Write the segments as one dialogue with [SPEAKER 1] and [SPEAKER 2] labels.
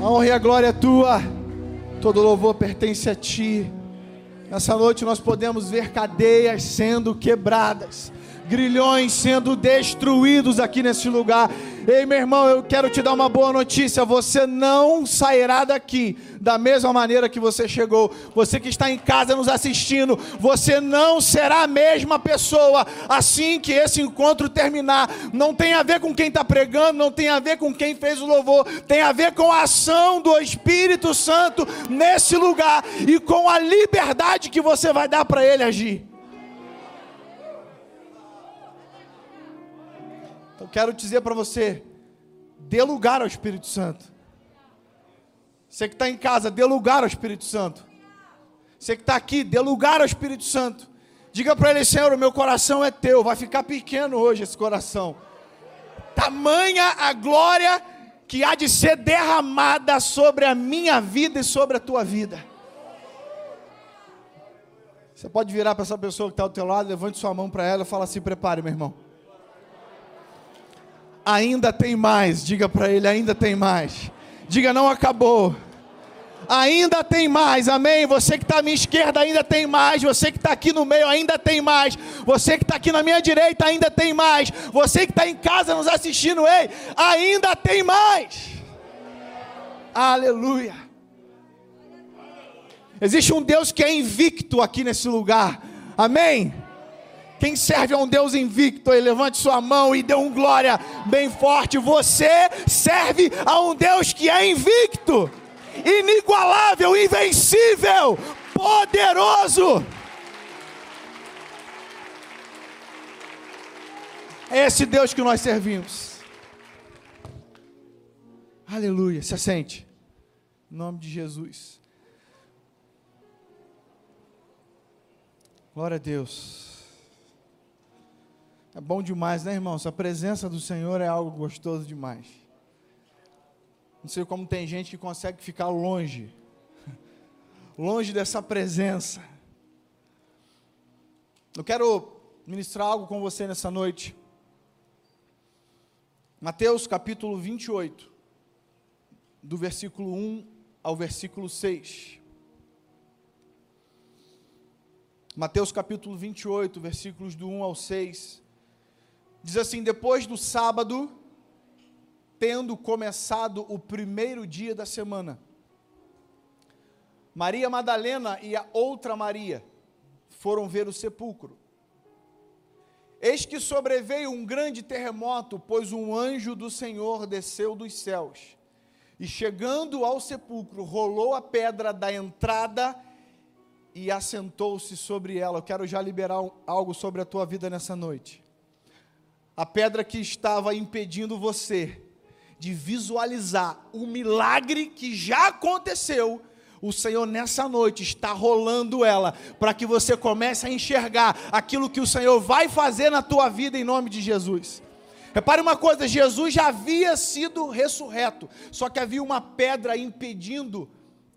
[SPEAKER 1] A honra e a glória é tua. Todo louvor pertence a ti. Nessa noite nós podemos ver cadeias sendo quebradas, grilhões sendo destruídos aqui nesse lugar. Ei, meu irmão, eu quero te dar uma boa notícia: você não sairá daqui da mesma maneira que você chegou. Você que está em casa nos assistindo, você não será a mesma pessoa assim que esse encontro terminar. Não tem a ver com quem está pregando, não tem a ver com quem fez o louvor, tem a ver com a ação do Espírito Santo nesse lugar e com a liberdade que você vai dar para ele agir. Então quero dizer para você, dê lugar ao Espírito Santo. Você que está em casa, dê lugar ao Espírito Santo. Você que está aqui, dê lugar ao Espírito Santo. Diga para ele, Senhor, o meu coração é teu. Vai ficar pequeno hoje esse coração. Tamanha a glória que há de ser derramada sobre a minha vida e sobre a tua vida. Você pode virar para essa pessoa que está ao teu lado, levante sua mão para ela e fala assim: prepare, meu irmão ainda tem mais. Diga para ele: ainda tem mais. Diga: não acabou. Ainda tem mais, amém. Você que está à minha esquerda ainda tem mais. Você que está aqui no meio ainda tem mais. Você que está aqui na minha direita ainda tem mais. Você que está em casa nos assistindo, ei, ainda tem mais. Aleluia. Existe um Deus que é invicto aqui nesse lugar, amém. Quem serve a um Deus invicto, aí levante sua mão e dê um glória bem forte. Você serve a um Deus que é invicto, inigualável, invencível, poderoso. É esse Deus que nós servimos. Aleluia. Se assente. Em nome de Jesus. Glória a Deus. É bom demais, né, irmãos? A presença do Senhor é algo gostoso demais. Não sei como tem gente que consegue ficar longe, longe dessa presença. Eu quero ministrar algo com você nessa noite. Mateus capítulo 28, do versículo 1 ao versículo 6. Mateus capítulo 28, versículos do 1 ao 6. Diz assim: depois do sábado, tendo começado o primeiro dia da semana, Maria Madalena e a outra Maria foram ver o sepulcro. Eis que sobreveio um grande terremoto, pois um anjo do Senhor desceu dos céus. E chegando ao sepulcro, rolou a pedra da entrada e assentou-se sobre ela. Eu quero já liberar algo sobre a tua vida nessa noite a pedra que estava impedindo você de visualizar o milagre que já aconteceu, o Senhor nessa noite está rolando ela para que você comece a enxergar aquilo que o Senhor vai fazer na tua vida em nome de Jesus. Repare uma coisa, Jesus já havia sido ressurreto, só que havia uma pedra impedindo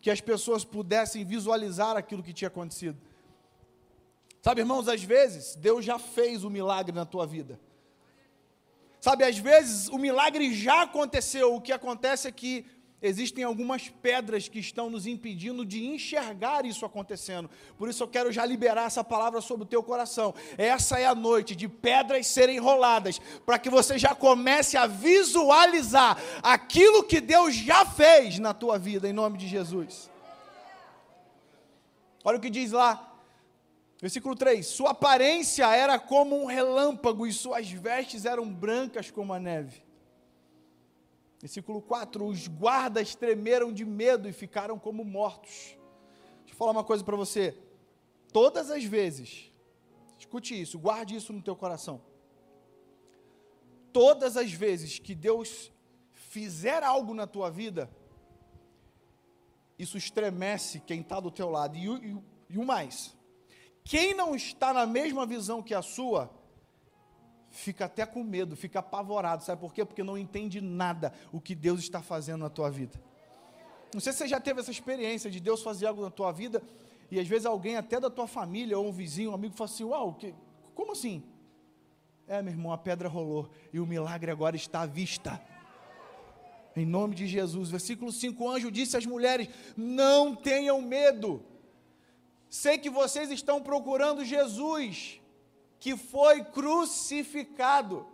[SPEAKER 1] que as pessoas pudessem visualizar aquilo que tinha acontecido. Sabe, irmãos, às vezes Deus já fez o milagre na tua vida. Sabe, às vezes o milagre já aconteceu, o que acontece é que existem algumas pedras que estão nos impedindo de enxergar isso acontecendo. Por isso eu quero já liberar essa palavra sobre o teu coração. Essa é a noite de pedras serem roladas, para que você já comece a visualizar aquilo que Deus já fez na tua vida, em nome de Jesus. Olha o que diz lá, Versículo 3: Sua aparência era como um relâmpago e suas vestes eram brancas como a neve. Versículo 4: Os guardas tremeram de medo e ficaram como mortos. Deixa eu falar uma coisa para você. Todas as vezes, escute isso, guarde isso no teu coração. Todas as vezes que Deus fizer algo na tua vida, isso estremece quem está do teu lado. E, e, o mais, quem não está na mesma visão que a sua, fica até com medo, fica apavorado. Sabe por quê? Porque não entende nada o que Deus está fazendo na tua vida. Não sei se você já teve essa experiência de Deus fazer algo na tua vida e às vezes alguém até da tua família ou um vizinho, um amigo fala assim: "Uau, que, como assim?" É, meu irmão, a pedra rolou e o milagre agora está à vista. Em nome de Jesus. Versículo 5: O anjo disse às mulheres: Não tenham medo. Sei que vocês estão procurando Jesus, que foi crucificado.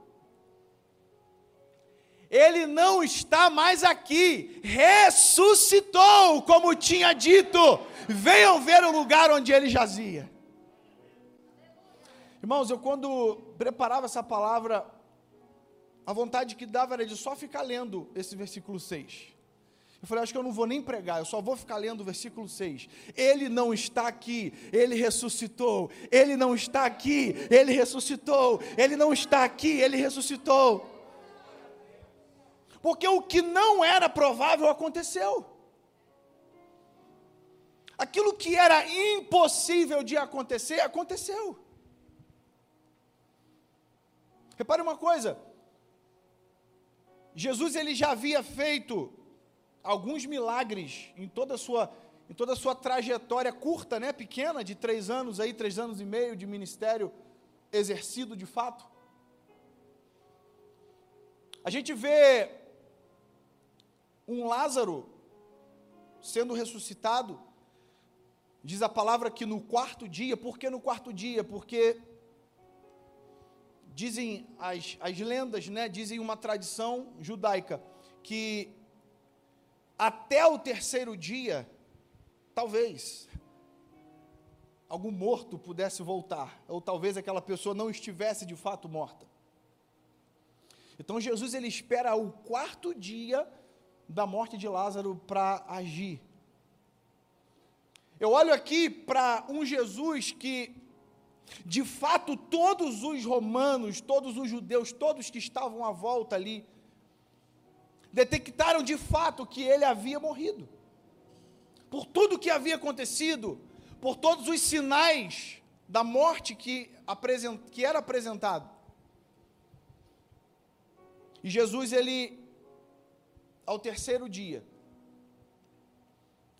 [SPEAKER 1] Ele não está mais aqui, ressuscitou, como tinha dito. Venham ver o lugar onde ele jazia. Irmãos, eu quando preparava essa palavra, a vontade que dava era de só ficar lendo esse versículo 6. Eu falei, acho que eu não vou nem pregar, eu só vou ficar lendo o versículo 6. Ele não está aqui, ele ressuscitou. Ele não está aqui, ele ressuscitou. Ele não está aqui, ele ressuscitou. Porque o que não era provável aconteceu. Aquilo que era impossível de acontecer, aconteceu. Repare uma coisa, Jesus ele já havia feito alguns milagres em toda a sua, em toda a sua trajetória curta, né, pequena, de três anos, aí, três anos e meio de ministério exercido de fato. A gente vê um Lázaro sendo ressuscitado, diz a palavra que no quarto dia, por que no quarto dia? Porque dizem as, as lendas, né, dizem uma tradição judaica, que até o terceiro dia, talvez, algum morto pudesse voltar, ou talvez aquela pessoa não estivesse de fato morta. Então Jesus ele espera o quarto dia da morte de Lázaro para agir. Eu olho aqui para um Jesus que de fato, todos os romanos, todos os judeus, todos que estavam à volta ali, detectaram de fato que ele havia morrido. Por tudo que havia acontecido, por todos os sinais da morte que, apresent, que era apresentado. E Jesus, ele, ao terceiro dia,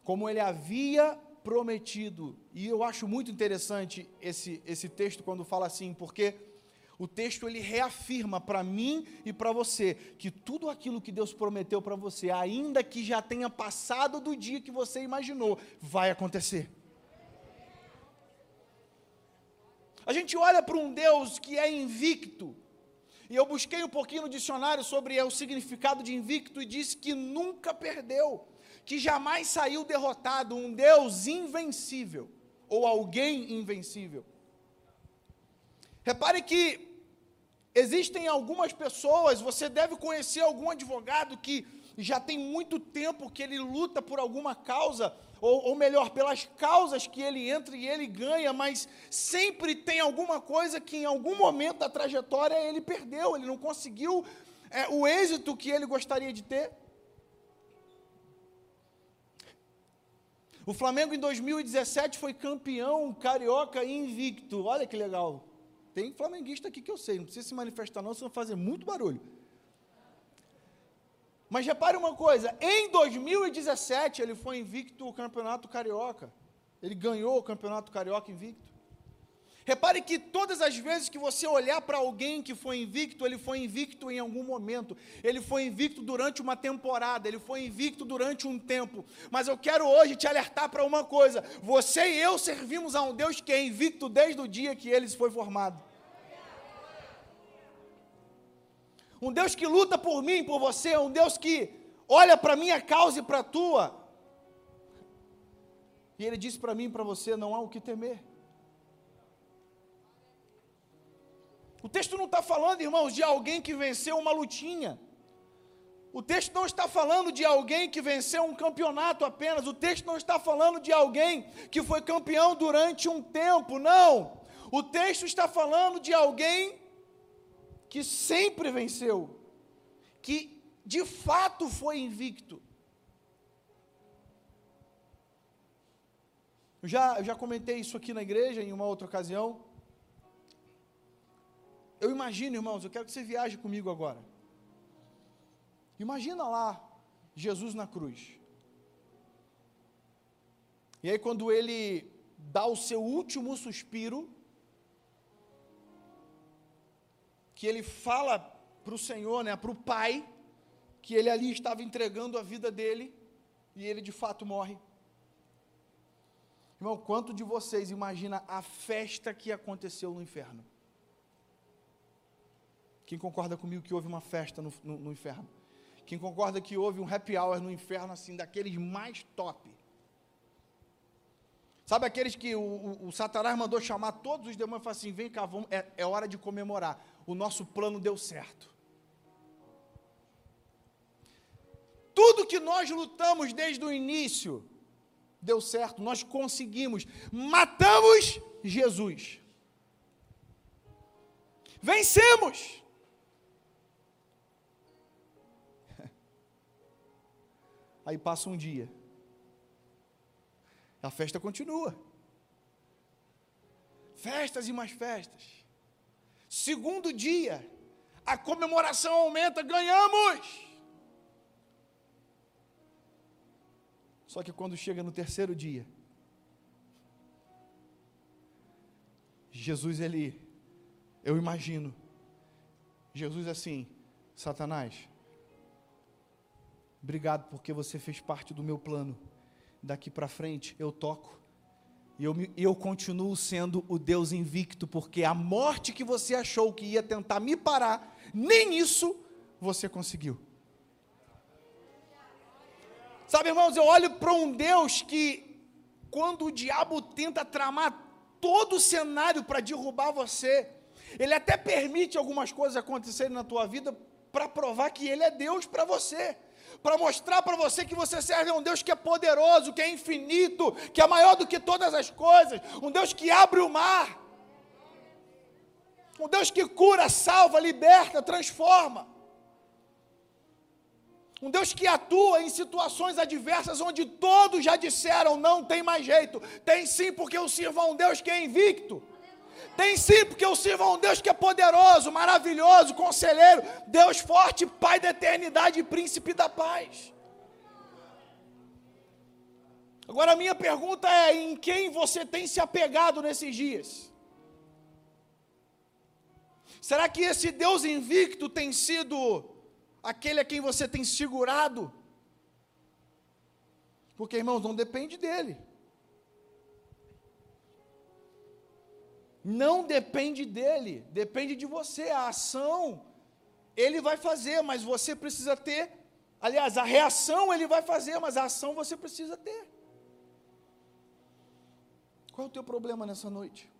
[SPEAKER 1] como ele havia prometido. E eu acho muito interessante esse, esse texto quando fala assim, porque o texto ele reafirma para mim e para você que tudo aquilo que Deus prometeu para você, ainda que já tenha passado do dia que você imaginou, vai acontecer. A gente olha para um Deus que é invicto, e eu busquei um pouquinho no dicionário sobre o significado de invicto e disse que nunca perdeu que jamais saiu derrotado, um Deus invencível, ou alguém invencível. Repare que existem algumas pessoas, você deve conhecer algum advogado que já tem muito tempo que ele luta por alguma causa, ou, ou, melhor, pelas causas que ele entra e ele ganha, mas sempre tem alguma coisa que em algum momento da trajetória ele perdeu, ele não conseguiu é, o êxito que ele gostaria de ter. O Flamengo em 2017 foi campeão carioca invicto. Olha que legal. Tem flamenguista aqui que eu sei, não precisa se manifestar não, senão fazer muito barulho. Mas repare uma coisa, em 2017 ele foi invicto o campeonato carioca. Ele ganhou o campeonato carioca invicto. Repare que todas as vezes que você olhar para alguém que foi invicto, ele foi invicto em algum momento, ele foi invicto durante uma temporada, ele foi invicto durante um tempo. Mas eu quero hoje te alertar para uma coisa: você e eu servimos a um Deus que é invicto desde o dia que ele foi formado. Um Deus que luta por mim, por você, um Deus que olha para a minha causa e para a tua. E ele disse para mim e para você: não há o que temer. O texto não está falando, irmãos, de alguém que venceu uma lutinha. O texto não está falando de alguém que venceu um campeonato apenas. O texto não está falando de alguém que foi campeão durante um tempo. Não. O texto está falando de alguém que sempre venceu, que de fato foi invicto. Eu já, eu já comentei isso aqui na igreja em uma outra ocasião. Eu imagino, irmãos, eu quero que você viaje comigo agora. Imagina lá Jesus na cruz. E aí, quando ele dá o seu último suspiro, que ele fala para o Senhor, né, para o Pai, que ele ali estava entregando a vida dele e ele de fato morre. Irmão, quanto de vocês imagina a festa que aconteceu no inferno? Quem concorda comigo que houve uma festa no, no, no inferno? Quem concorda que houve um happy hour no inferno, assim, daqueles mais top? Sabe aqueles que o, o, o Satanás mandou chamar todos os demônios e falou assim: vem cá, vamos, é, é hora de comemorar. O nosso plano deu certo. Tudo que nós lutamos desde o início deu certo, nós conseguimos, matamos Jesus. Vencemos. Aí passa um dia. A festa continua. Festas e mais festas. Segundo dia, a comemoração aumenta, ganhamos. Só que quando chega no terceiro dia, Jesus, ele, eu imagino, Jesus assim, Satanás, Obrigado porque você fez parte do meu plano. Daqui para frente eu toco. E eu, eu continuo sendo o Deus invicto, porque a morte que você achou que ia tentar me parar, nem isso você conseguiu. Sabe, irmãos, eu olho para um Deus que, quando o diabo tenta tramar todo o cenário para derrubar você, ele até permite algumas coisas acontecerem na tua vida para provar que ele é Deus para você para mostrar para você que você serve a um Deus que é poderoso, que é infinito, que é maior do que todas as coisas, um Deus que abre o mar, um Deus que cura, salva, liberta, transforma. Um Deus que atua em situações adversas onde todos já disseram não tem mais jeito. Tem sim, porque eu sirvo a um Deus que é invicto. Tem sim, porque eu sirvo a um Deus que é poderoso, maravilhoso, conselheiro, Deus forte, Pai da eternidade e príncipe da paz. Agora a minha pergunta é: em quem você tem se apegado nesses dias? Será que esse Deus invicto tem sido aquele a quem você tem segurado? Porque, irmãos, não depende dele. Não depende dele, depende de você. A ação ele vai fazer, mas você precisa ter. Aliás, a reação ele vai fazer, mas a ação você precisa ter. Qual é o teu problema nessa noite?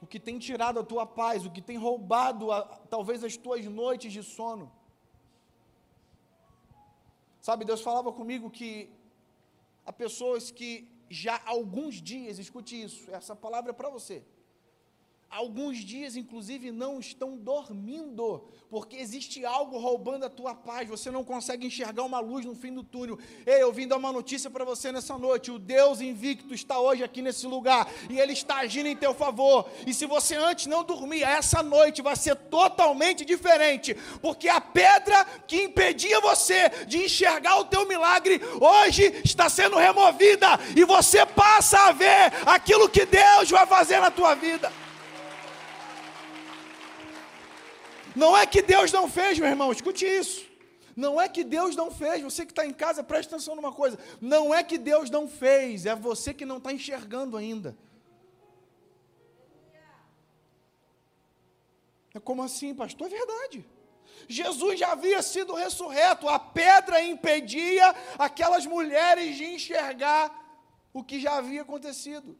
[SPEAKER 1] O que tem tirado a tua paz, o que tem roubado a, talvez as tuas noites de sono? Sabe, Deus falava comigo que há pessoas que já há alguns dias, escute isso, essa palavra é para você. Alguns dias, inclusive, não estão dormindo, porque existe algo roubando a tua paz, você não consegue enxergar uma luz no fim do túnel. Ei, eu vim dar uma notícia para você nessa noite: o Deus invicto está hoje aqui nesse lugar e Ele está agindo em teu favor. E se você antes não dormia, essa noite vai ser totalmente diferente, porque a pedra que impedia você de enxergar o teu milagre, hoje está sendo removida e você passa a ver aquilo que Deus vai fazer na tua vida. Não é que Deus não fez, meu irmão, escute isso. Não é que Deus não fez, você que está em casa, preste atenção numa coisa. Não é que Deus não fez, é você que não está enxergando ainda. É como assim, pastor? É verdade. Jesus já havia sido ressurreto, a pedra impedia aquelas mulheres de enxergar o que já havia acontecido.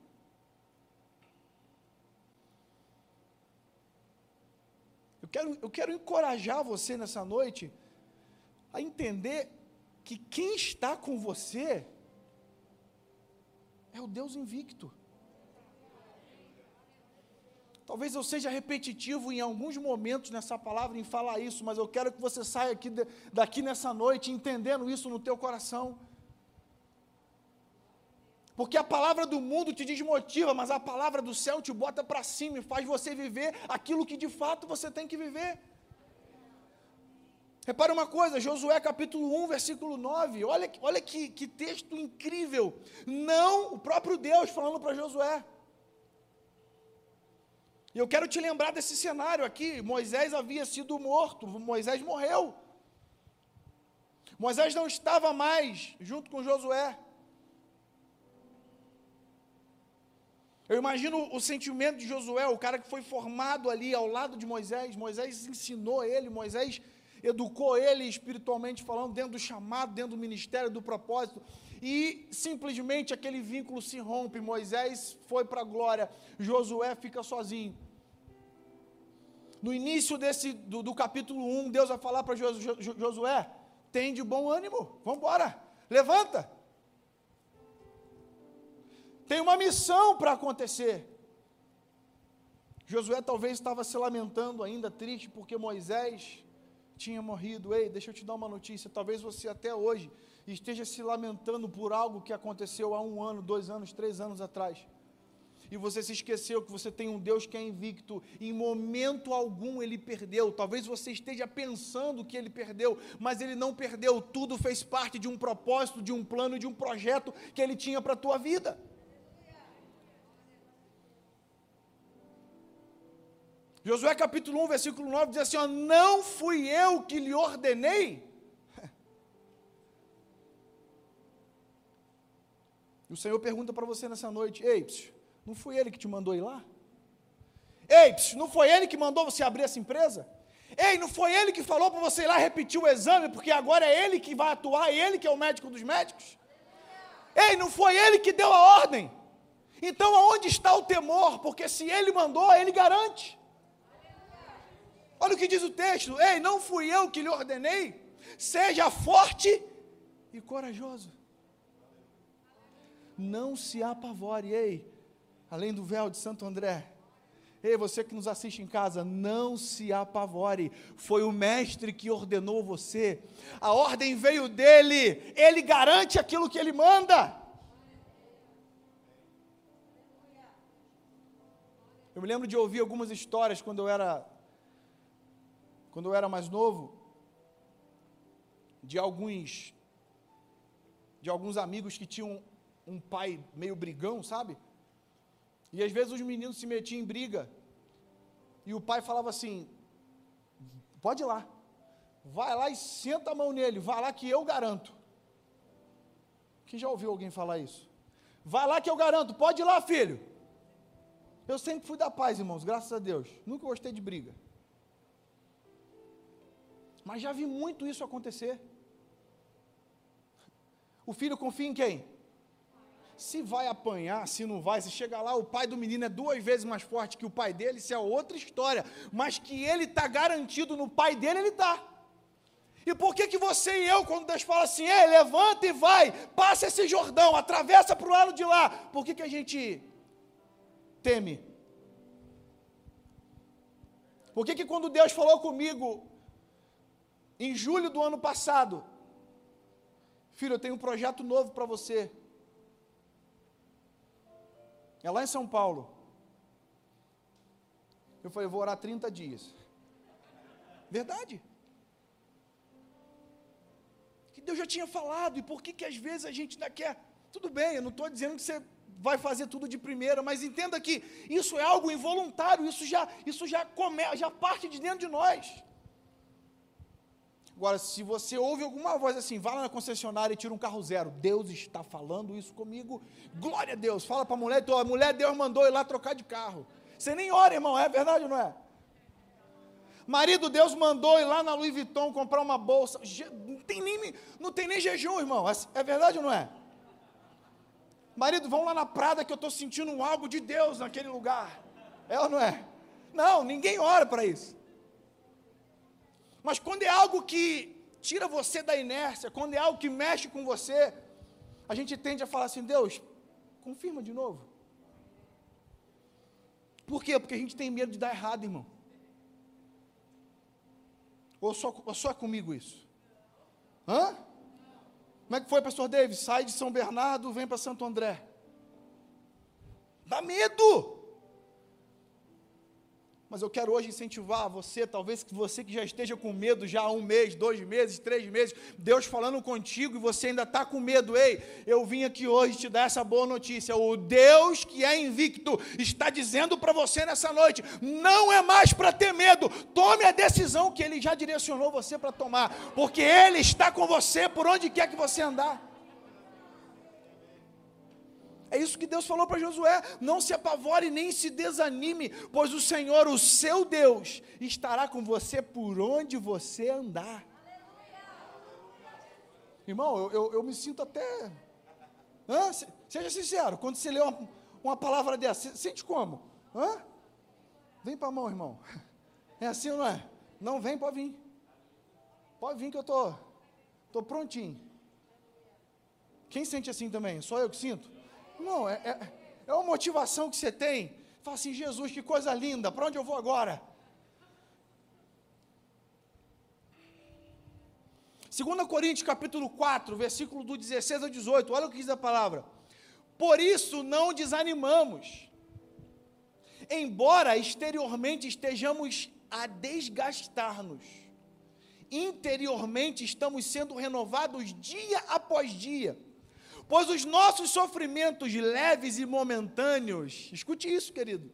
[SPEAKER 1] Quero, eu quero encorajar você nessa noite a entender que quem está com você é o Deus invicto. Talvez eu seja repetitivo em alguns momentos nessa palavra em falar isso, mas eu quero que você saia aqui, daqui nessa noite entendendo isso no teu coração. Porque a palavra do mundo te desmotiva, mas a palavra do céu te bota para cima e faz você viver aquilo que de fato você tem que viver. Repare uma coisa, Josué capítulo 1, versículo 9. Olha, olha que, que texto incrível. Não o próprio Deus falando para Josué. E eu quero te lembrar desse cenário aqui. Moisés havia sido morto, Moisés morreu. Moisés não estava mais junto com Josué. Eu imagino o sentimento de Josué, o cara que foi formado ali ao lado de Moisés. Moisés ensinou ele, Moisés educou ele espiritualmente falando, dentro do chamado, dentro do ministério, do propósito. E simplesmente aquele vínculo se rompe. Moisés foi para a glória, Josué fica sozinho. No início desse, do, do capítulo 1, Deus vai falar para Josué: tem de bom ânimo, vamos embora, levanta tem uma missão para acontecer. Josué talvez estava se lamentando ainda, triste, porque Moisés tinha morrido. Ei, deixa eu te dar uma notícia. Talvez você até hoje esteja se lamentando por algo que aconteceu há um ano, dois anos, três anos atrás. E você se esqueceu que você tem um Deus que é invicto, em momento algum ele perdeu. Talvez você esteja pensando que ele perdeu, mas ele não perdeu. Tudo fez parte de um propósito, de um plano, de um projeto que ele tinha para a tua vida. Josué capítulo 1, versículo 9 diz assim: ó, Não fui eu que lhe ordenei. E o Senhor pergunta para você nessa noite: Ei, não foi ele que te mandou ir lá? Ei, não foi ele que mandou você abrir essa empresa? Ei, não foi ele que falou para você ir lá repetir o exame, porque agora é ele que vai atuar, é ele que é o médico dos médicos? Ei, não foi ele que deu a ordem? Então aonde está o temor? Porque se ele mandou, ele garante. Olha o que diz o texto: Ei, não fui eu que lhe ordenei, seja forte e corajoso. Não se apavore, ei, além do véu de Santo André. Ei, você que nos assiste em casa, não se apavore. Foi o mestre que ordenou você. A ordem veio dele. Ele garante aquilo que ele manda. Eu me lembro de ouvir algumas histórias quando eu era quando eu era mais novo, de alguns de alguns amigos que tinham um pai meio brigão, sabe? E às vezes os meninos se metiam em briga. E o pai falava assim: Pode ir lá. Vai lá e senta a mão nele. Vai lá que eu garanto. Quem já ouviu alguém falar isso? Vai lá que eu garanto. Pode ir lá, filho. Eu sempre fui da paz, irmãos, graças a Deus. Nunca gostei de briga. Mas já vi muito isso acontecer. O filho confia em quem? Se vai apanhar, se não vai, se chegar lá, o pai do menino é duas vezes mais forte que o pai dele, isso é outra história. Mas que ele está garantido no pai dele, ele está. E por que, que você e eu, quando Deus fala assim, Ei, levanta e vai, passa esse Jordão, atravessa para o lado de lá, por que, que a gente teme? Por que, que quando Deus falou comigo, em julho do ano passado, filho, eu tenho um projeto novo para você. É lá em São Paulo. Eu falei, vou orar 30 dias. Verdade. Que Deus já tinha falado, e por que que às vezes a gente ainda quer? Tudo bem, eu não estou dizendo que você vai fazer tudo de primeira, mas entenda que isso é algo involuntário, isso já, isso já, come, já parte de dentro de nós. Agora, se você ouve alguma voz assim, vá lá na concessionária e tira um carro zero, Deus está falando isso comigo, glória a Deus, fala para a mulher, então, a mulher Deus mandou ir lá trocar de carro. Você nem ora, irmão, é verdade ou não é? Marido, Deus mandou ir lá na Louis Vuitton comprar uma bolsa. Não tem nem, não tem nem jejum, irmão. É, é verdade ou não é? Marido, vamos lá na Prada que eu estou sentindo algo de Deus naquele lugar. É ou não é? Não, ninguém ora para isso. Mas quando é algo que tira você da inércia, quando é algo que mexe com você, a gente tende a falar assim: Deus, confirma de novo. Por quê? Porque a gente tem medo de dar errado, irmão. Ou só, ou só é comigo isso? Hã? Como é que foi, pastor David? Sai de São Bernardo, vem para Santo André. Dá medo. Mas eu quero hoje incentivar você, talvez você que já esteja com medo já há um mês, dois meses, três meses, Deus falando contigo e você ainda está com medo. Ei, eu vim aqui hoje te dar essa boa notícia. O Deus que é invicto está dizendo para você nessa noite: não é mais para ter medo, tome a decisão que Ele já direcionou você para tomar, porque Ele está com você por onde quer que você andar. É isso que Deus falou para Josué: não se apavore nem se desanime, pois o Senhor, o seu Deus, estará com você por onde você andar. Irmão, eu, eu, eu me sinto até. Hã? Seja sincero, quando você lê uma, uma palavra dessa, sente como? Hã? Vem para a mão, irmão. É assim ou não é? Não vem, pode vir. Pode vir que eu tô, tô prontinho. Quem sente assim também? Só eu que sinto? Não, é, é, é uma motivação que você tem. Fala assim, Jesus, que coisa linda, para onde eu vou agora? 2 Coríntios capítulo 4, versículo do 16 ao 18, olha o que diz a palavra. Por isso não desanimamos, embora exteriormente estejamos a desgastar-nos, interiormente estamos sendo renovados dia após dia pois os nossos sofrimentos leves e momentâneos, escute isso, querido.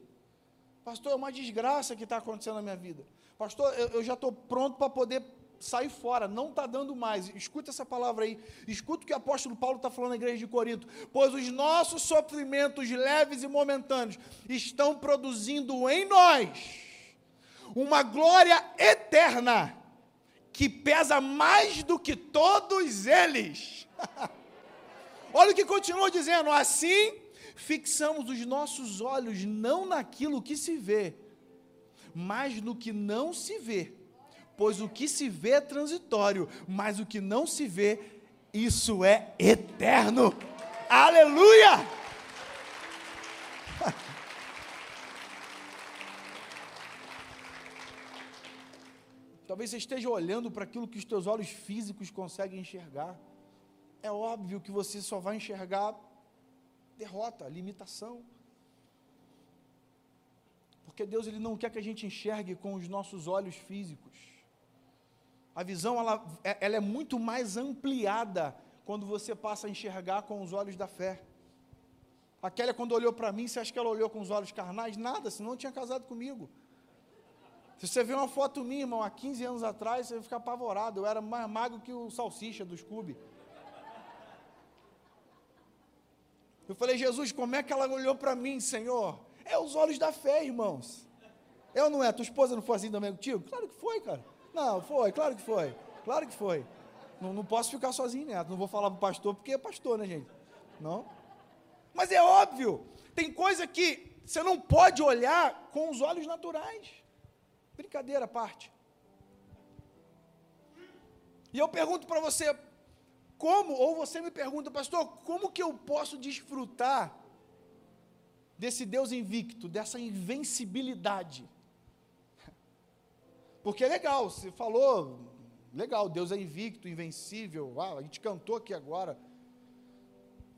[SPEAKER 1] Pastor, é uma desgraça que está acontecendo na minha vida. Pastor, eu, eu já estou pronto para poder sair fora, não está dando mais. Escuta essa palavra aí. Escuta o que o apóstolo Paulo está falando na igreja de Corinto. Pois os nossos sofrimentos leves e momentâneos estão produzindo em nós uma glória eterna que pesa mais do que todos eles. Olha o que continua dizendo: assim fixamos os nossos olhos não naquilo que se vê, mas no que não se vê. Pois o que se vê é transitório, mas o que não se vê, isso é eterno. Aleluia! Talvez você esteja olhando para aquilo que os teus olhos físicos conseguem enxergar é óbvio que você só vai enxergar derrota, limitação. Porque Deus ele não quer que a gente enxergue com os nossos olhos físicos. A visão ela, é, ela é muito mais ampliada quando você passa a enxergar com os olhos da fé. A Kélia, quando olhou para mim, você acha que ela olhou com os olhos carnais? Nada, senão não tinha casado comigo. Se você vê uma foto minha, irmão, há 15 anos atrás, você vai ficar apavorado. Eu era mais magro que o salsicha do Scooby. Eu falei, Jesus, como é que ela olhou para mim, Senhor? É os olhos da fé, irmãos. Eu não é? Tua esposa não foi assim também contigo? Claro que foi, cara. Não, foi, claro que foi. Claro que foi. Não, não posso ficar sozinho neto. Não vou falar para o pastor, porque é pastor, né, gente? Não. Mas é óbvio. Tem coisa que você não pode olhar com os olhos naturais. Brincadeira à parte. E eu pergunto para você, como, ou você me pergunta, pastor, como que eu posso desfrutar desse Deus invicto, dessa invencibilidade? Porque é legal, você falou, legal, Deus é invicto, invencível, ah, a gente cantou aqui agora.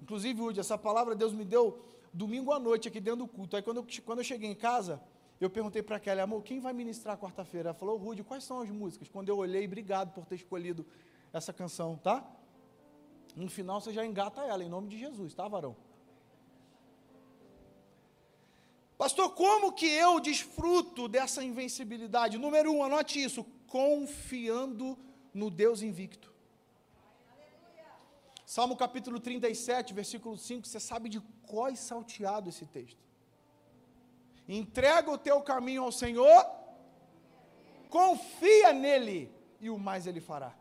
[SPEAKER 1] Inclusive, Udi, essa palavra Deus me deu domingo à noite aqui dentro do culto. Aí quando eu, quando eu cheguei em casa, eu perguntei para aquela, amor, quem vai ministrar quarta-feira? Ela falou, Rude, quais são as músicas? Quando eu olhei, obrigado por ter escolhido essa canção, tá? No final você já engata ela, em nome de Jesus, tá, varão? Pastor, como que eu desfruto dessa invencibilidade? Número um, anote isso: confiando no Deus invicto. Salmo capítulo 37, versículo 5, você sabe de qual salteado esse texto. Entrega o teu caminho ao Senhor, confia nele, e o mais ele fará.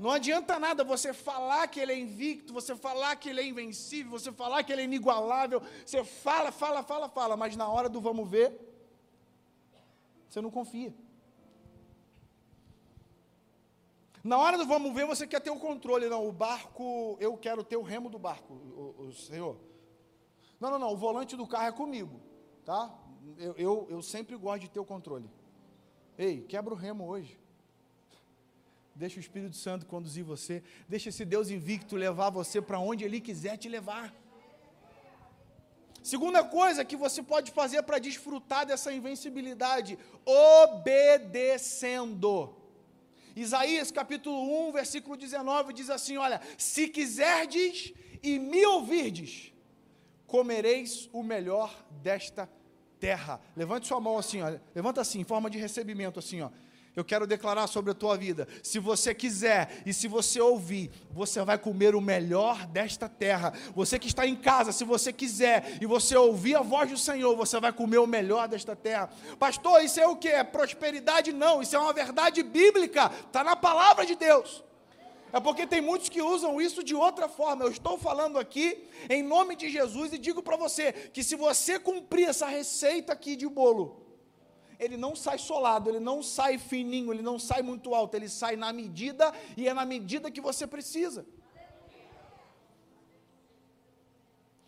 [SPEAKER 1] Não adianta nada você falar que ele é invicto, você falar que ele é invencível, você falar que ele é inigualável. Você fala, fala, fala, fala, mas na hora do vamos ver, você não confia. Na hora do vamos ver, você quer ter o controle. Não, o barco, eu quero ter o remo do barco, o, o Senhor. Não, não, não, o volante do carro é comigo, tá? Eu, eu, eu sempre gosto de ter o controle. Ei, quebra o remo hoje. Deixa o Espírito Santo conduzir você. Deixa esse Deus invicto levar você para onde Ele quiser te levar. Segunda coisa que você pode fazer para desfrutar dessa invencibilidade: obedecendo. Isaías capítulo 1, versículo 19 diz assim: Olha, se quiserdes e me ouvirdes, comereis o melhor desta terra. Levante sua mão assim, ó, levanta assim, em forma de recebimento, assim, ó. Eu quero declarar sobre a tua vida. Se você quiser e se você ouvir, você vai comer o melhor desta terra. Você que está em casa, se você quiser e você ouvir a voz do Senhor, você vai comer o melhor desta terra. Pastor, isso é o que? É prosperidade? Não, isso é uma verdade bíblica. Está na palavra de Deus. É porque tem muitos que usam isso de outra forma. Eu estou falando aqui em nome de Jesus e digo para você que se você cumprir essa receita aqui de bolo, ele não sai solado, ele não sai fininho, ele não sai muito alto, ele sai na medida e é na medida que você precisa.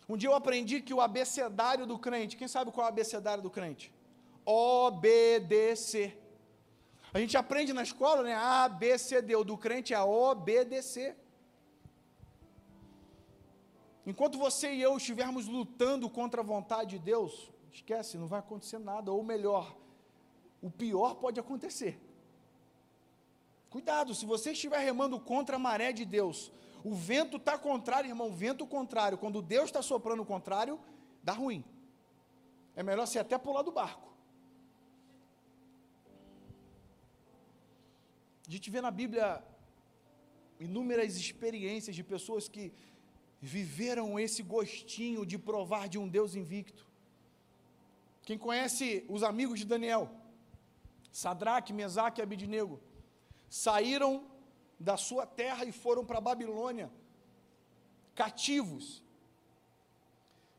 [SPEAKER 1] Um dia eu aprendi que o abecedário do crente, quem sabe qual é o abecedário do crente? Obedecer. A gente aprende na escola, né? A, B, C, D. O do crente é obedecer. Enquanto você e eu estivermos lutando contra a vontade de Deus, esquece, não vai acontecer nada. Ou melhor, o pior pode acontecer. Cuidado, se você estiver remando contra a maré de Deus, o vento está contrário, irmão, vento contrário. Quando Deus está soprando o contrário, dá ruim. É melhor você até pular do barco. A gente vê na Bíblia inúmeras experiências de pessoas que viveram esse gostinho de provar de um Deus invicto. Quem conhece os amigos de Daniel, Sadraque, Mesaque e Abidnego saíram da sua terra e foram para a Babilônia, cativos.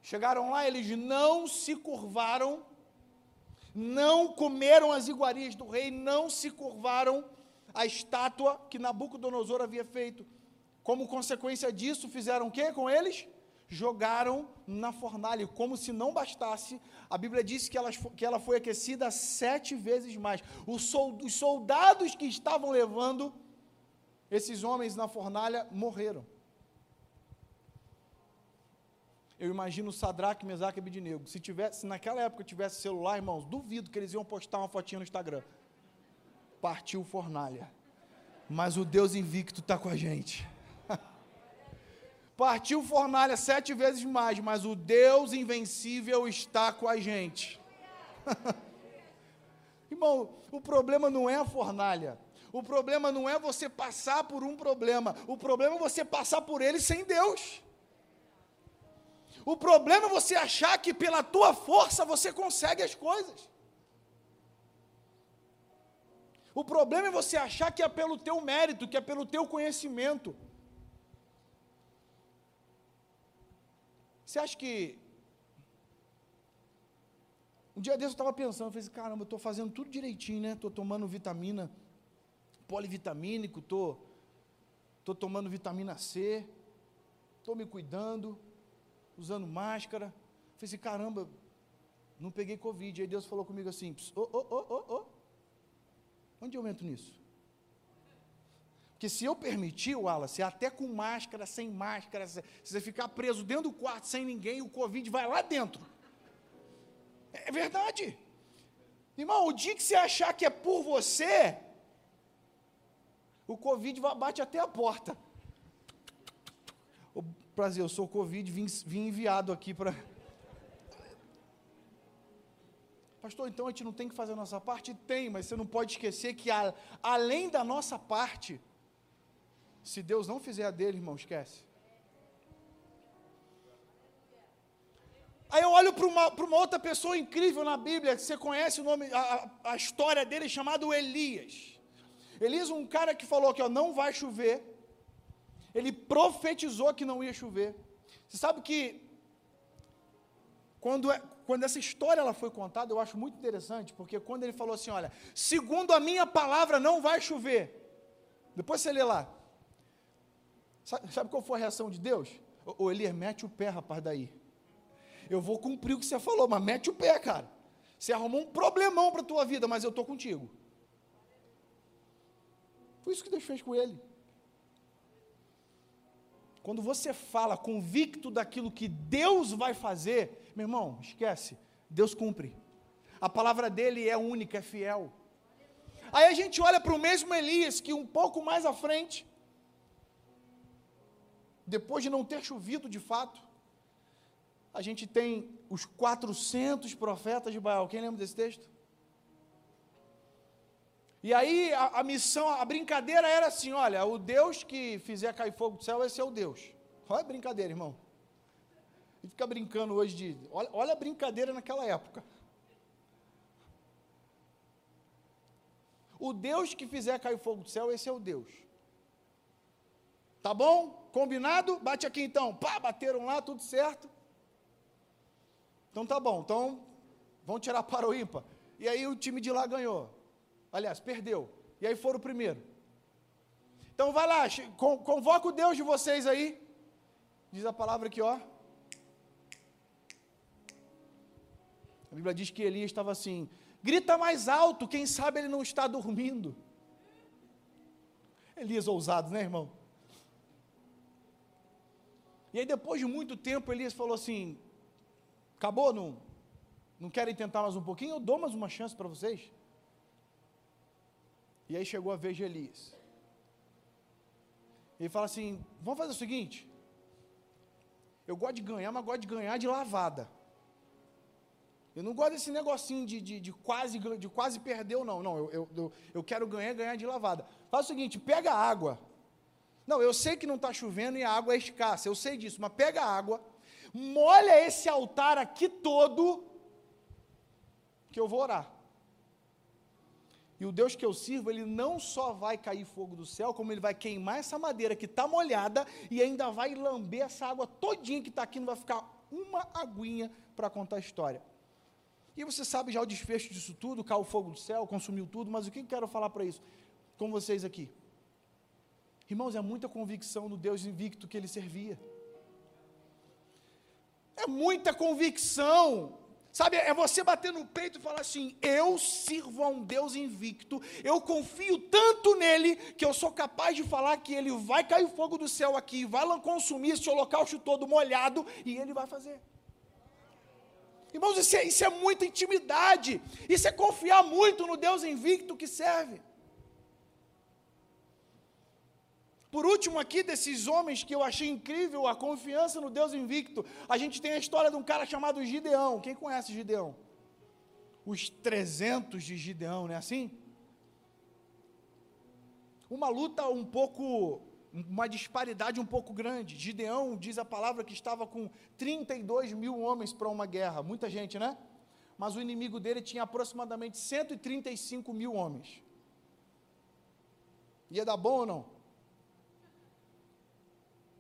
[SPEAKER 1] Chegaram lá, eles não se curvaram, não comeram as iguarias do rei, não se curvaram à estátua que Nabucodonosor havia feito. Como consequência disso, fizeram o que com eles? Jogaram na fornalha. Como se não bastasse, a Bíblia diz que ela, que ela foi aquecida sete vezes mais. Os soldados que estavam levando esses homens na fornalha morreram. Eu imagino Sadraque, Mesaque e Abidinego. Se, tivesse, se naquela época tivesse celular, irmãos, duvido que eles iam postar uma fotinha no Instagram. Partiu fornalha. Mas o Deus invicto está com a gente. Partiu fornalha sete vezes mais, mas o Deus invencível está com a gente. Irmão, o problema não é a fornalha. O problema não é você passar por um problema. O problema é você passar por ele sem Deus. O problema é você achar que pela tua força você consegue as coisas. O problema é você achar que é pelo teu mérito, que é pelo teu conhecimento. Você acha que. Um dia desse eu estava pensando, eu falei assim, caramba, eu estou fazendo tudo direitinho, né? Estou tomando vitamina polivitamínico, estou tô, tô tomando vitamina C, estou me cuidando, usando máscara. Eu falei assim, caramba, não peguei Covid. Aí Deus falou comigo assim, ô, ô, ô, ô, ô, onde eu entro nisso? Porque se eu permitir, Wallace, até com máscara, sem máscara, se você ficar preso dentro do quarto sem ninguém, o Covid vai lá dentro. É verdade. Irmão, o dia que você achar que é por você, o Covid bate até a porta. O prazer, eu sou Covid, vim, vim enviado aqui para. Pastor, então a gente não tem que fazer a nossa parte? Tem, mas você não pode esquecer que a, além da nossa parte, se Deus não fizer a dele, irmão, esquece. Aí eu olho para uma, uma, outra pessoa incrível na Bíblia, que você conhece o nome, a, a história dele, chamado Elias. Elias, um cara que falou que ó, não vai chover. Ele profetizou que não ia chover. Você sabe que quando, é, quando essa história ela foi contada, eu acho muito interessante, porque quando ele falou assim, olha, segundo a minha palavra não vai chover. Depois você lê lá, Sabe, sabe qual foi a reação de Deus? Ô, Elias, mete o pé, rapaz, daí. Eu vou cumprir o que você falou, mas mete o pé, cara. Você arrumou um problemão para a tua vida, mas eu estou contigo. Foi isso que Deus fez com ele. quando você fala convicto daquilo que Deus vai fazer, meu irmão, esquece, Deus cumpre. A palavra dele é única, é fiel. Aí a gente olha para o mesmo Elias, que um pouco mais à frente, depois de não ter chovido de fato, a gente tem os 400 profetas de Baal. Quem lembra desse texto? E aí a, a, missão, a brincadeira era assim: olha, o Deus que fizer cair fogo do céu, esse é o Deus. Olha a brincadeira, irmão. E fica brincando hoje de. Olha, olha a brincadeira naquela época. O Deus que fizer cair fogo do céu, esse é o Deus. Tá bom? Combinado? Bate aqui então. Pá, bateram lá, tudo certo. Então tá bom. Então, vão tirar para o ímpar. E aí o time de lá ganhou. Aliás, perdeu. E aí foram o primeiro. Então vai lá, convoca o Deus de vocês aí. Diz a palavra aqui, ó. A Bíblia diz que Elias estava assim: grita mais alto, quem sabe ele não está dormindo. Elias ousado, né, irmão? E aí, depois de muito tempo, Elias falou assim: acabou, não, não querem tentar mais um pouquinho? Eu dou mais uma chance para vocês. E aí chegou a vez de Elias. Ele fala assim: vamos fazer o seguinte. Eu gosto de ganhar, mas gosto de ganhar de lavada. Eu não gosto desse negocinho de, de, de quase, de quase perdeu, não. Não, eu, eu, eu quero ganhar ganhar de lavada. Faz o seguinte: pega água. Não, eu sei que não está chovendo e a água é escassa, eu sei disso, mas pega a água, molha esse altar aqui todo, que eu vou orar. E o Deus que eu sirvo, ele não só vai cair fogo do céu, como ele vai queimar essa madeira que está molhada e ainda vai lamber essa água todinha que está aqui, não vai ficar uma aguinha para contar a história. E você sabe já o desfecho disso tudo, caiu o fogo do céu, consumiu tudo, mas o que eu quero falar para isso? Com vocês aqui. Irmãos, é muita convicção no Deus invicto que ele servia. É muita convicção Sabe, é você bater no peito e falar assim: eu sirvo a um Deus invicto, eu confio tanto nele que eu sou capaz de falar que ele vai cair fogo do céu aqui, vai consumir esse holocausto todo molhado e ele vai fazer. Irmãos, isso é, isso é muita intimidade, isso é confiar muito no Deus invicto que serve. Por último, aqui desses homens que eu achei incrível a confiança no Deus invicto, a gente tem a história de um cara chamado Gideão. Quem conhece Gideão? Os 300 de Gideão, não é assim? Uma luta um pouco, uma disparidade um pouco grande. Gideão diz a palavra que estava com 32 mil homens para uma guerra. Muita gente, né? Mas o inimigo dele tinha aproximadamente 135 mil homens. Ia dar bom ou não?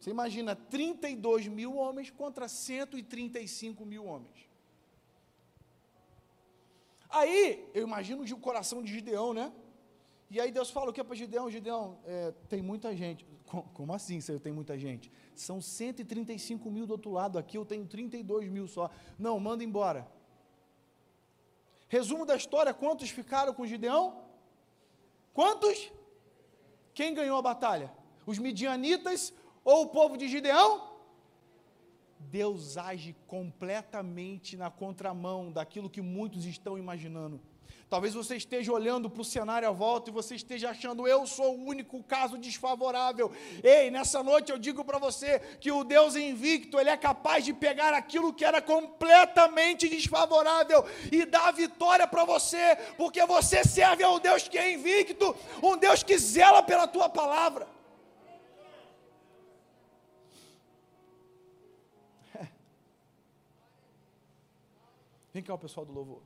[SPEAKER 1] Você imagina 32 mil homens contra 135 mil homens. Aí, eu imagino o coração de Gideão, né? E aí Deus fala o que para Gideão? Gideão, é, tem muita gente. Como assim, Senhor, tem muita gente? São 135 mil do outro lado, aqui eu tenho 32 mil só. Não, manda embora. Resumo da história, quantos ficaram com Gideão? Quantos? Quem ganhou a batalha? Os midianitas ou o povo de Gideão? Deus age completamente na contramão daquilo que muitos estão imaginando. Talvez você esteja olhando para o cenário à volta e você esteja achando, eu sou o único caso desfavorável. Ei, nessa noite eu digo para você que o Deus invicto, ele é capaz de pegar aquilo que era completamente desfavorável e dar a vitória para você, porque você serve ao Deus que é invicto, um Deus que zela pela tua palavra. Vem cá o pessoal do louvor.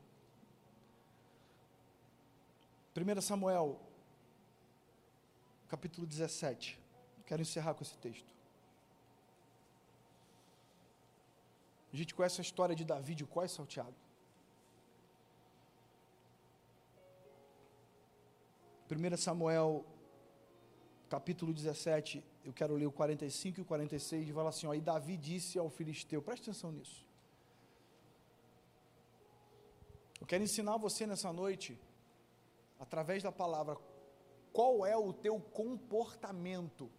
[SPEAKER 1] 1 Samuel, capítulo 17. Quero encerrar com esse texto. A gente conhece a história de Davi de qual é salteado. 1 Samuel, capítulo 17, eu quero ler o 45 e o 46, e fala assim: ó, e Davi disse ao filisteu, preste atenção nisso. Eu quero ensinar você nessa noite, através da palavra, qual é o teu comportamento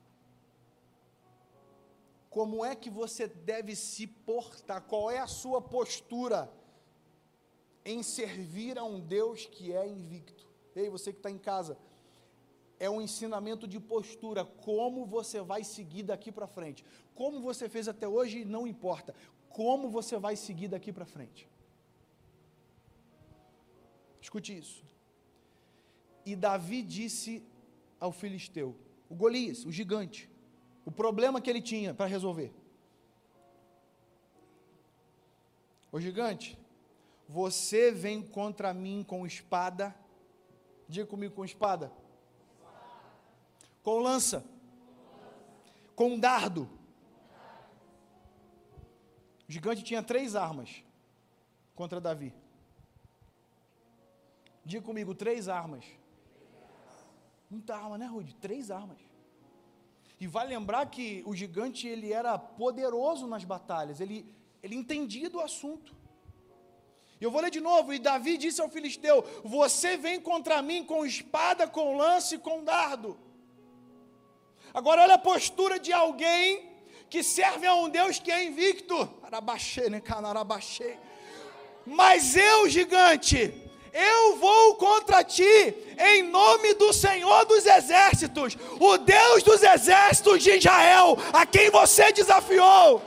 [SPEAKER 1] como é que você deve se portar, qual é a sua postura em servir a um Deus que é invicto. Ei, você que está em casa, é um ensinamento de postura, como você vai seguir daqui para frente. Como você fez até hoje, não importa. Como você vai seguir daqui para frente. Escute isso. E Davi disse ao filisteu, o Golias, o gigante, o problema que ele tinha para resolver. O gigante, você vem contra mim com espada. Diga comigo com espada. Com lança. Com dardo. O gigante tinha três armas contra Davi. Diga comigo, três armas. Muita arma, né, Rude? Três armas. E vai lembrar que o gigante ele era poderoso nas batalhas, ele, ele entendia do assunto. Eu vou ler de novo. E Davi disse ao filisteu: Você vem contra mim com espada, com lance e com dardo. Agora, olha a postura de alguém que serve a um Deus que é invicto. Arabaxê, né, canarabaxê. Mas eu, gigante, eu vou contra ti, em nome do Senhor dos Exércitos, o Deus dos Exércitos de Israel, a quem você desafiou.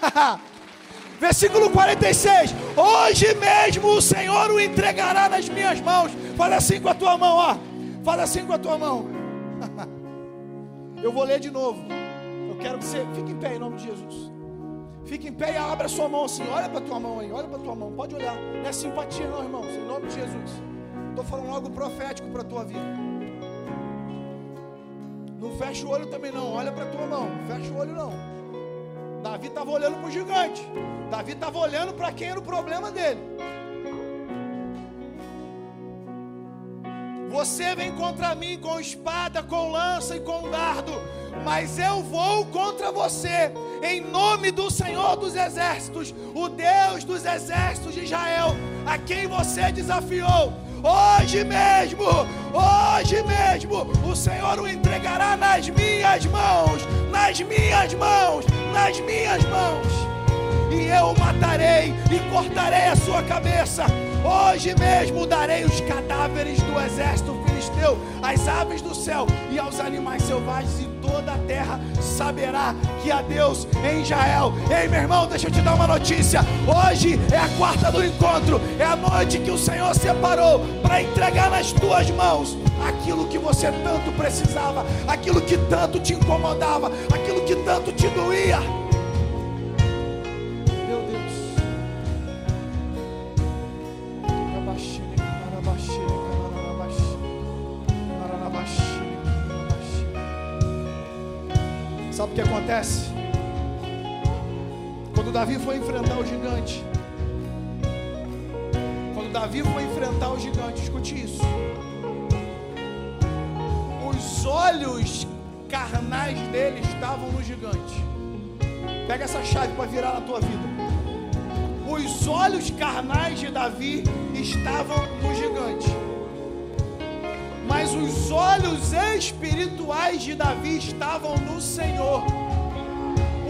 [SPEAKER 1] Versículo 46: Hoje mesmo o Senhor o entregará nas minhas mãos. Fala assim com a tua mão, ó. Fala assim com a tua mão. Eu vou ler de novo. Eu quero que você fique em pé em nome de Jesus. Fique em pé e abra sua mão assim. Olha para tua mão aí, olha para tua mão. Pode olhar. Não é simpatia, não, irmãos. Em nome de Jesus. Estou falando algo profético para a tua vida. Não fecha o olho também, não. Olha para tua mão. Fecha o olho, não. Davi estava olhando para o gigante. Davi estava olhando para quem era o problema dele. Você vem contra mim com espada, com lança e com dardo, mas eu vou contra você, em nome do Senhor dos Exércitos, o Deus dos Exércitos de Israel, a quem você desafiou. Hoje mesmo, hoje mesmo, o Senhor o entregará nas minhas mãos, nas minhas mãos, nas minhas mãos. E eu o matarei e cortarei a sua cabeça. Hoje mesmo darei os cadáveres do exército filisteu às aves do céu e aos animais selvagens, e toda a terra saberá que há Deus em Israel. Ei, meu irmão, deixa eu te dar uma notícia. Hoje é a quarta do encontro, é a noite que o Senhor separou para entregar nas tuas mãos aquilo que você tanto precisava, aquilo que tanto te incomodava, aquilo que tanto te doía. Acontece? Quando Davi foi enfrentar o gigante, quando Davi foi enfrentar o gigante, escute isso. Os olhos carnais dele estavam no gigante. Pega essa chave para virar na tua vida. Os olhos carnais de Davi estavam no gigante mas os olhos espirituais de Davi estavam no Senhor.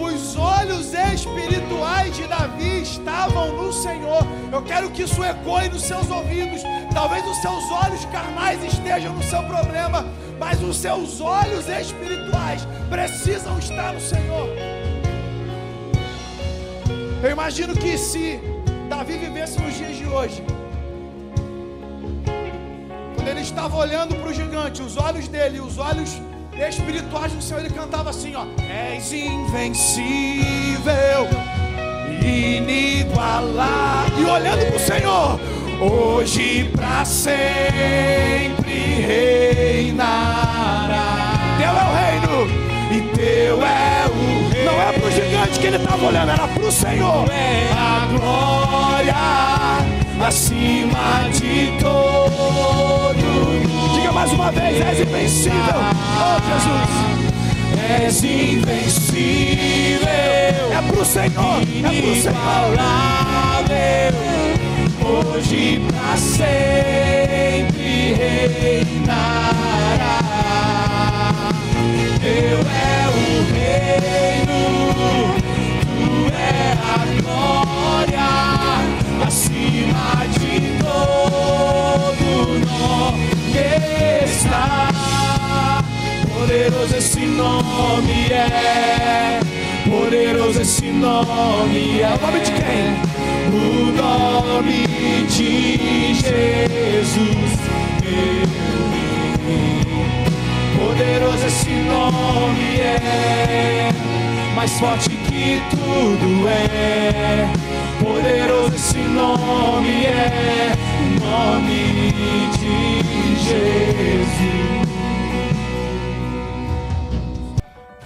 [SPEAKER 1] Os olhos espirituais de Davi estavam no Senhor. Eu quero que isso ecoe nos seus ouvidos. Talvez os seus olhos carnais estejam no seu problema, mas os seus olhos espirituais precisam estar no Senhor. Eu imagino que se Davi vivesse nos dias de hoje, ele estava olhando para o gigante, os olhos dele, os olhos espirituais do Senhor, ele cantava assim: ó, És invencível, inigualável, e olhando para o Senhor, hoje para sempre reinará. Teu é o reino, e teu é o reino. Não é para o gigante que ele estava olhando, era para o Senhor. É a glória acima de todo mais uma vez, és invencível, oh Jesus. És invencível, é pro Senhor, é pro Senhor. Hoje pra sempre reinará. Eu é o reino, tu
[SPEAKER 2] é a glória acima de é. Poderoso esse nome é. O nome de quem? O nome de Jesus. Poderoso esse nome é. Mais forte que tudo é. Poderoso esse nome é. O nome de Jesus.